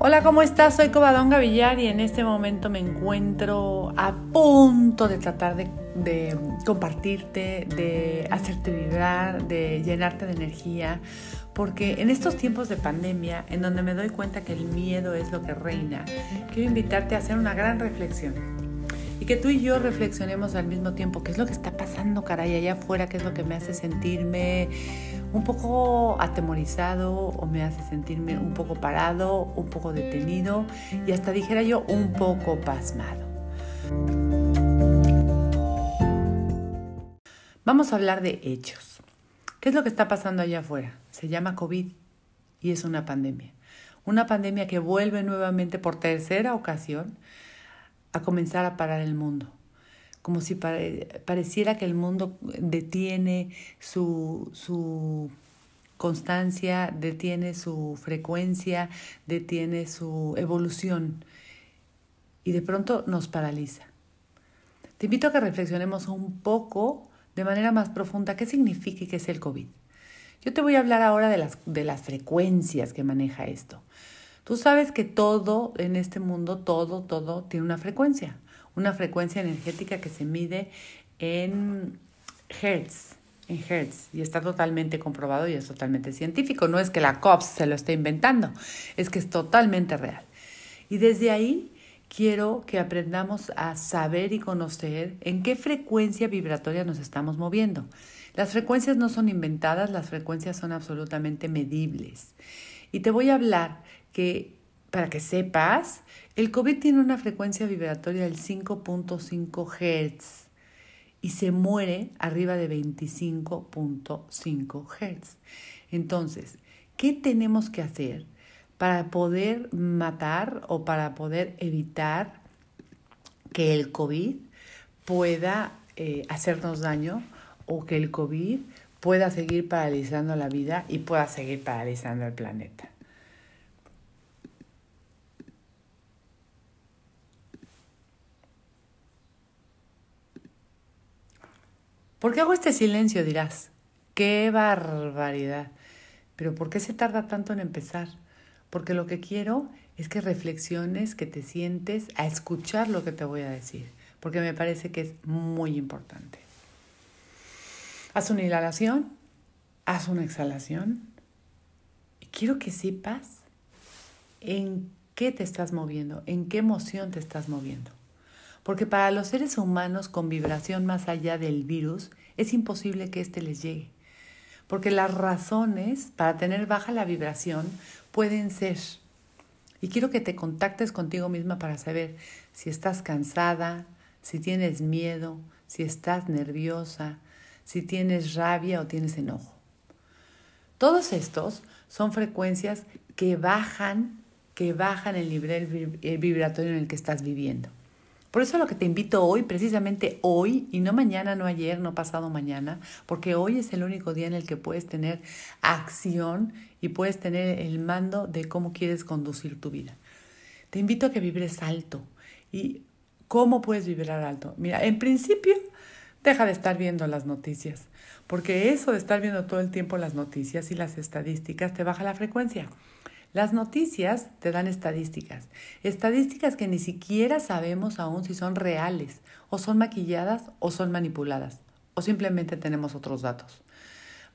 Hola, ¿cómo estás? Soy Covadonga Villar y en este momento me encuentro a punto de tratar de, compartirte, de hacerte vibrar, de llenarte de energía, porque en estos tiempos de pandemia, en donde me doy cuenta que el miedo es lo que reina, quiero invitarte a hacer una gran reflexión y que tú y yo reflexionemos al mismo tiempo qué es lo que está pasando, caray, allá afuera, qué es lo que me hace sentirme un poco atemorizado o me hace sentirme un poco parado, un poco detenido y hasta dijera yo un poco pasmado. Vamos a hablar de hechos. ¿Qué es lo que está pasando allá afuera? Se llama COVID y es una pandemia. Una pandemia que vuelve nuevamente por tercera ocasión a comenzar a parar el mundo como si pareciera que el mundo detiene su, su constancia, detiene su frecuencia, detiene su evolución y de pronto nos paraliza. Te invito a que reflexionemos un poco de manera más profunda qué significa y qué es el COVID. Yo te voy a hablar ahora de las, de las frecuencias que maneja esto. Tú sabes que todo en este mundo, todo, todo tiene una frecuencia una frecuencia energética que se mide en hertz, en hertz, y está totalmente comprobado y es totalmente científico. No es que la COPS se lo esté inventando, es que es totalmente real. Y desde ahí quiero que aprendamos a saber y conocer en qué frecuencia vibratoria nos estamos moviendo. Las frecuencias no son inventadas, las frecuencias son absolutamente medibles. Y te voy a hablar que para que sepas, el COVID tiene una frecuencia vibratoria del 5.5 Hz y se muere arriba de 25.5 Hz. Entonces, ¿qué tenemos que hacer para poder matar o para poder evitar que el COVID pueda eh, hacernos daño o que el COVID pueda seguir paralizando la vida y pueda seguir paralizando el planeta? ¿Por qué hago este silencio? Dirás. ¡Qué barbaridad! Pero ¿por qué se tarda tanto en empezar? Porque lo que quiero es que reflexiones, que te sientes a escuchar lo que te voy a decir, porque me parece que es muy importante. Haz una inhalación, haz una exhalación y quiero que sepas en qué te estás moviendo, en qué emoción te estás moviendo. Porque para los seres humanos con vibración más allá del virus es imposible que éste les llegue. Porque las razones para tener baja la vibración pueden ser. Y quiero que te contactes contigo misma para saber si estás cansada, si tienes miedo, si estás nerviosa, si tienes rabia o tienes enojo. Todos estos son frecuencias que bajan, que bajan el nivel vibratorio en el que estás viviendo. Por eso lo que te invito hoy, precisamente hoy, y no mañana, no ayer, no pasado mañana, porque hoy es el único día en el que puedes tener acción y puedes tener el mando de cómo quieres conducir tu vida. Te invito a que vibres alto. ¿Y cómo puedes vibrar alto? Mira, en principio, deja de estar viendo las noticias, porque eso de estar viendo todo el tiempo las noticias y las estadísticas te baja la frecuencia. Las noticias te dan estadísticas, estadísticas que ni siquiera sabemos aún si son reales, o son maquilladas, o son manipuladas, o simplemente tenemos otros datos.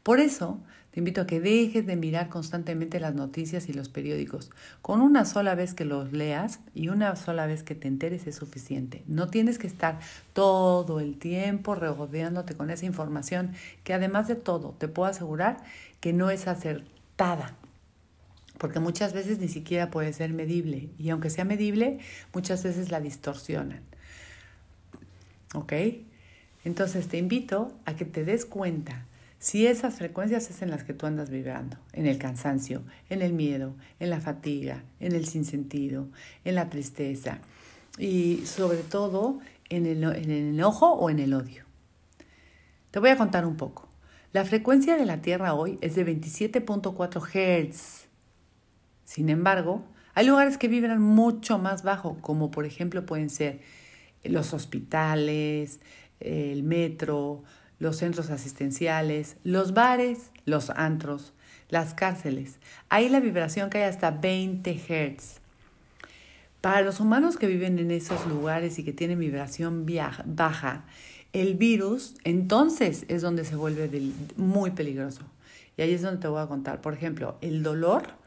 Por eso, te invito a que dejes de mirar constantemente las noticias y los periódicos. Con una sola vez que los leas y una sola vez que te enteres es suficiente. No tienes que estar todo el tiempo regodeándote con esa información que además de todo te puedo asegurar que no es acertada porque muchas veces ni siquiera puede ser medible y aunque sea medible, muchas veces la distorsionan. ¿Ok? Entonces te invito a que te des cuenta si esas frecuencias es en las que tú andas vibrando, en el cansancio, en el miedo, en la fatiga, en el sinsentido, en la tristeza y sobre todo en el, en el enojo o en el odio. Te voy a contar un poco. La frecuencia de la Tierra hoy es de 27.4 Hz sin embargo, hay lugares que vibran mucho más bajo, como por ejemplo pueden ser los hospitales, el metro, los centros asistenciales, los bares, los antros, las cárceles. Ahí la vibración cae hasta 20 Hz. Para los humanos que viven en esos lugares y que tienen vibración baja, el virus entonces es donde se vuelve muy peligroso. Y ahí es donde te voy a contar. Por ejemplo, el dolor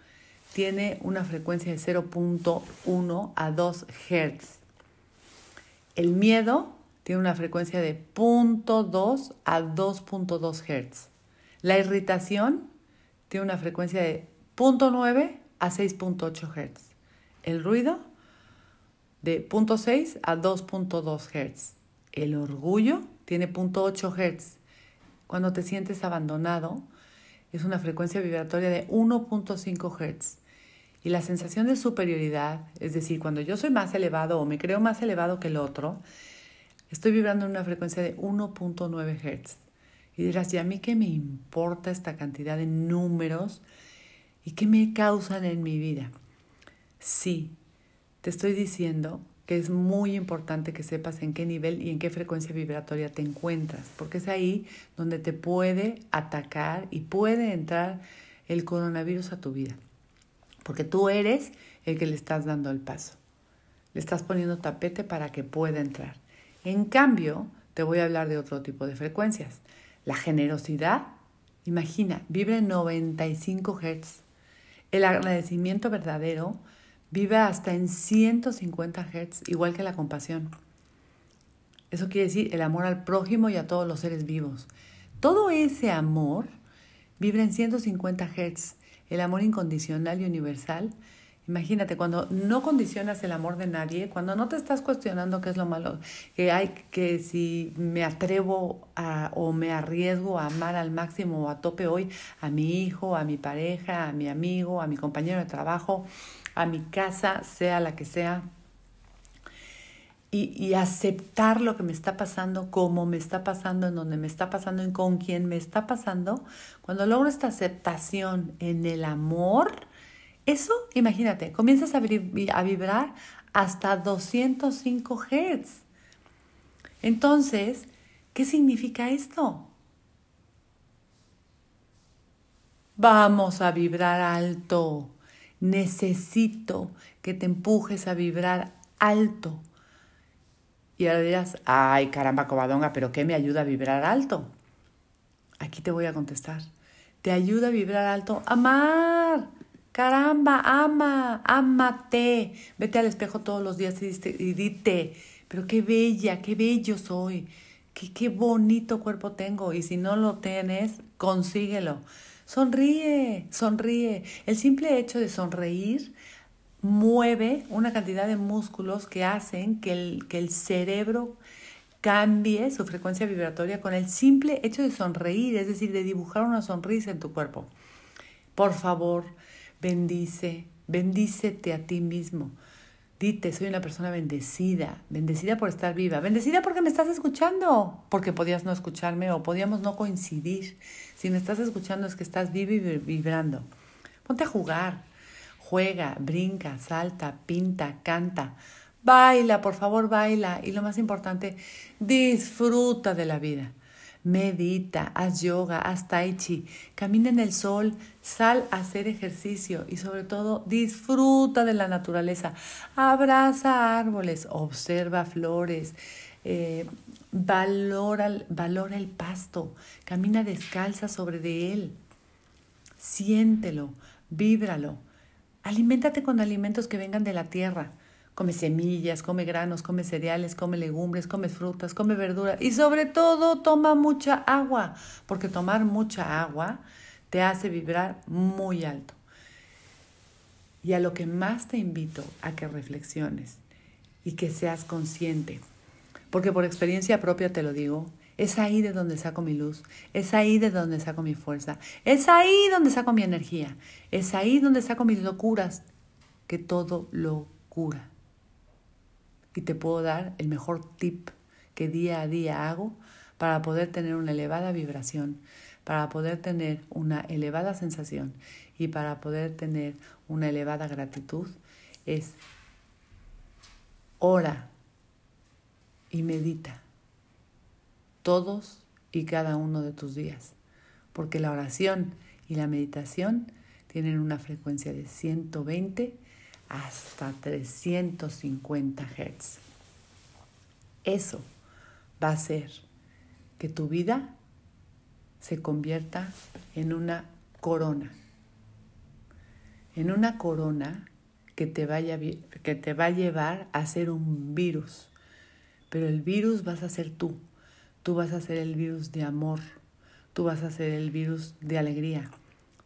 tiene una frecuencia de 0.1 a 2 Hz. El miedo tiene una frecuencia de 0.2 a 2.2 Hz. La irritación tiene una frecuencia de 0.9 a 6.8 Hz. El ruido de 0.6 a 2.2 Hz. El orgullo tiene 0.8 Hz. Cuando te sientes abandonado, es una frecuencia vibratoria de 1.5 Hz. Y la sensación de superioridad, es decir, cuando yo soy más elevado o me creo más elevado que el otro, estoy vibrando en una frecuencia de 1.9 Hz. Y dirás, ¿y a mí qué me importa esta cantidad de números y qué me causan en mi vida? Sí, te estoy diciendo que es muy importante que sepas en qué nivel y en qué frecuencia vibratoria te encuentras, porque es ahí donde te puede atacar y puede entrar el coronavirus a tu vida, porque tú eres el que le estás dando el paso, le estás poniendo tapete para que pueda entrar. En cambio, te voy a hablar de otro tipo de frecuencias. La generosidad, imagina, vibra en 95 Hz. El agradecimiento verdadero vive hasta en 150 Hz, igual que la compasión. Eso quiere decir el amor al prójimo y a todos los seres vivos. Todo ese amor vibra en 150 Hz. El amor incondicional y universal Imagínate, cuando no condicionas el amor de nadie, cuando no te estás cuestionando qué es lo malo, que hay, que si me atrevo a, o me arriesgo a amar al máximo o a tope hoy a mi hijo, a mi pareja, a mi amigo, a mi compañero de trabajo, a mi casa, sea la que sea, y, y, aceptar lo que me está pasando, cómo me está pasando, en donde me está pasando y con quién me está pasando, cuando logro esta aceptación en el amor, eso, imagínate, comienzas a, vibrar hasta 205 Hz. Entonces, ¿qué significa esto? Vamos a vibrar alto. Necesito que te empujes a vibrar alto. Y ahora dirás, ay caramba, cobadonga, pero ¿qué me ayuda a vibrar alto? Aquí te voy a contestar. Te ayuda a vibrar alto amar. Caramba, ama, ámate. Vete al espejo todos los días y, y dite, pero qué bella, qué bello soy, qué, qué bonito cuerpo tengo. Y si no lo tienes, consíguelo. Sonríe, sonríe. El simple hecho de sonreír mueve una cantidad de músculos que hacen que el, que el cerebro cambie su frecuencia vibratoria con el simple hecho de sonreír, es decir, de dibujar una sonrisa en tu cuerpo. Por favor, bendice, bendícete a ti mismo. Dite, soy una persona bendecida, bendecida por estar viva, bendecida porque me estás escuchando, porque podías no escucharme o podíamos no coincidir. Si me estás escuchando es que estás vivo y vibrando. Ponte a jugar, juega, brinca, salta, pinta, canta, baila, por favor, baila. Y lo más importante, disfruta de la vida medita, haz yoga, haz tai chi, camina en el sol, sal a hacer ejercicio y sobre todo disfruta de la naturaleza. Abraza árboles, observa flores, eh, valora, valora el pasto, camina descalza sobre de él, siéntelo, víbralo. Aliméntate con alimentos que vengan de la tierra. Come semillas, come granos, come cereales, come legumbres, come frutas, come verduras y sobre todo toma mucha agua, porque tomar mucha agua te hace vibrar muy alto. Y a lo que más te invito a que reflexiones y que seas consciente, porque por experiencia propia te lo digo, es ahí de donde saco mi luz, es ahí de donde saco mi fuerza, es ahí donde saco mi energía, es ahí donde saco mis locuras, que todo lo cura y te puedo dar el mejor tip que día a día hago para poder tener una elevada vibración, para poder tener una elevada sensación y para poder tener una elevada gratitud. Es ora y medita todos y cada uno de tus días, porque la oración y la meditación tienen una frecuencia de 120 hasta 350 Hz. Eso va a hacer que tu vida se convierta en una corona. En una corona que te, vaya, que te va a llevar a ser un virus. Pero el virus vas a ser tú. Tú vas a ser el virus de amor. Tú vas a ser el virus de alegría.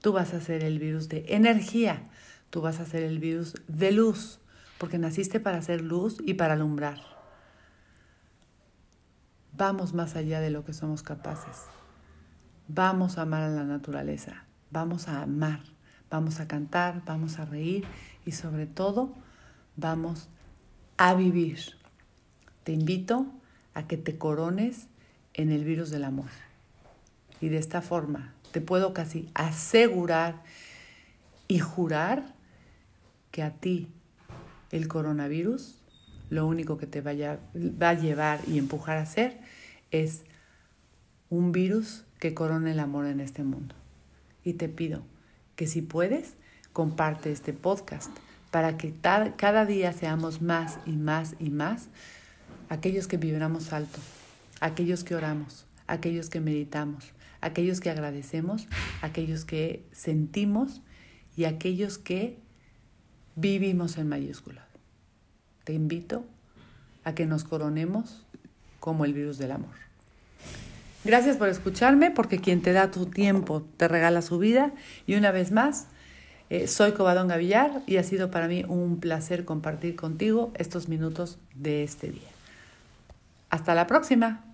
Tú vas a ser el virus de energía. Tú vas a ser el virus de luz. Porque naciste para hacer luz y para alumbrar. Vamos más allá de lo que somos capaces. Vamos a amar a la naturaleza. Vamos a amar. Vamos a cantar. Vamos a reír y sobre todo vamos a vivir. Te invito a que te corones en el virus del amor. Y de esta forma te puedo casi asegurar y jurar que a ti el coronavirus lo único que te vaya, va a llevar y empujar a hacer es un virus que corone el amor en este mundo. Y te pido que si puedes, comparte este podcast para que cada día seamos más y más y más aquellos que vibramos alto, aquellos que oramos, aquellos que meditamos, aquellos que agradecemos, aquellos que sentimos y aquellos que vivimos en mayúsculas. Te invito a que nos coronemos como el virus del amor. Gracias por escucharme, porque quien te da tu tiempo te regala su vida. Y una vez más, eh, soy Cobadón Gavillar y ha sido para mí un placer compartir contigo estos minutos de este día. Hasta la próxima.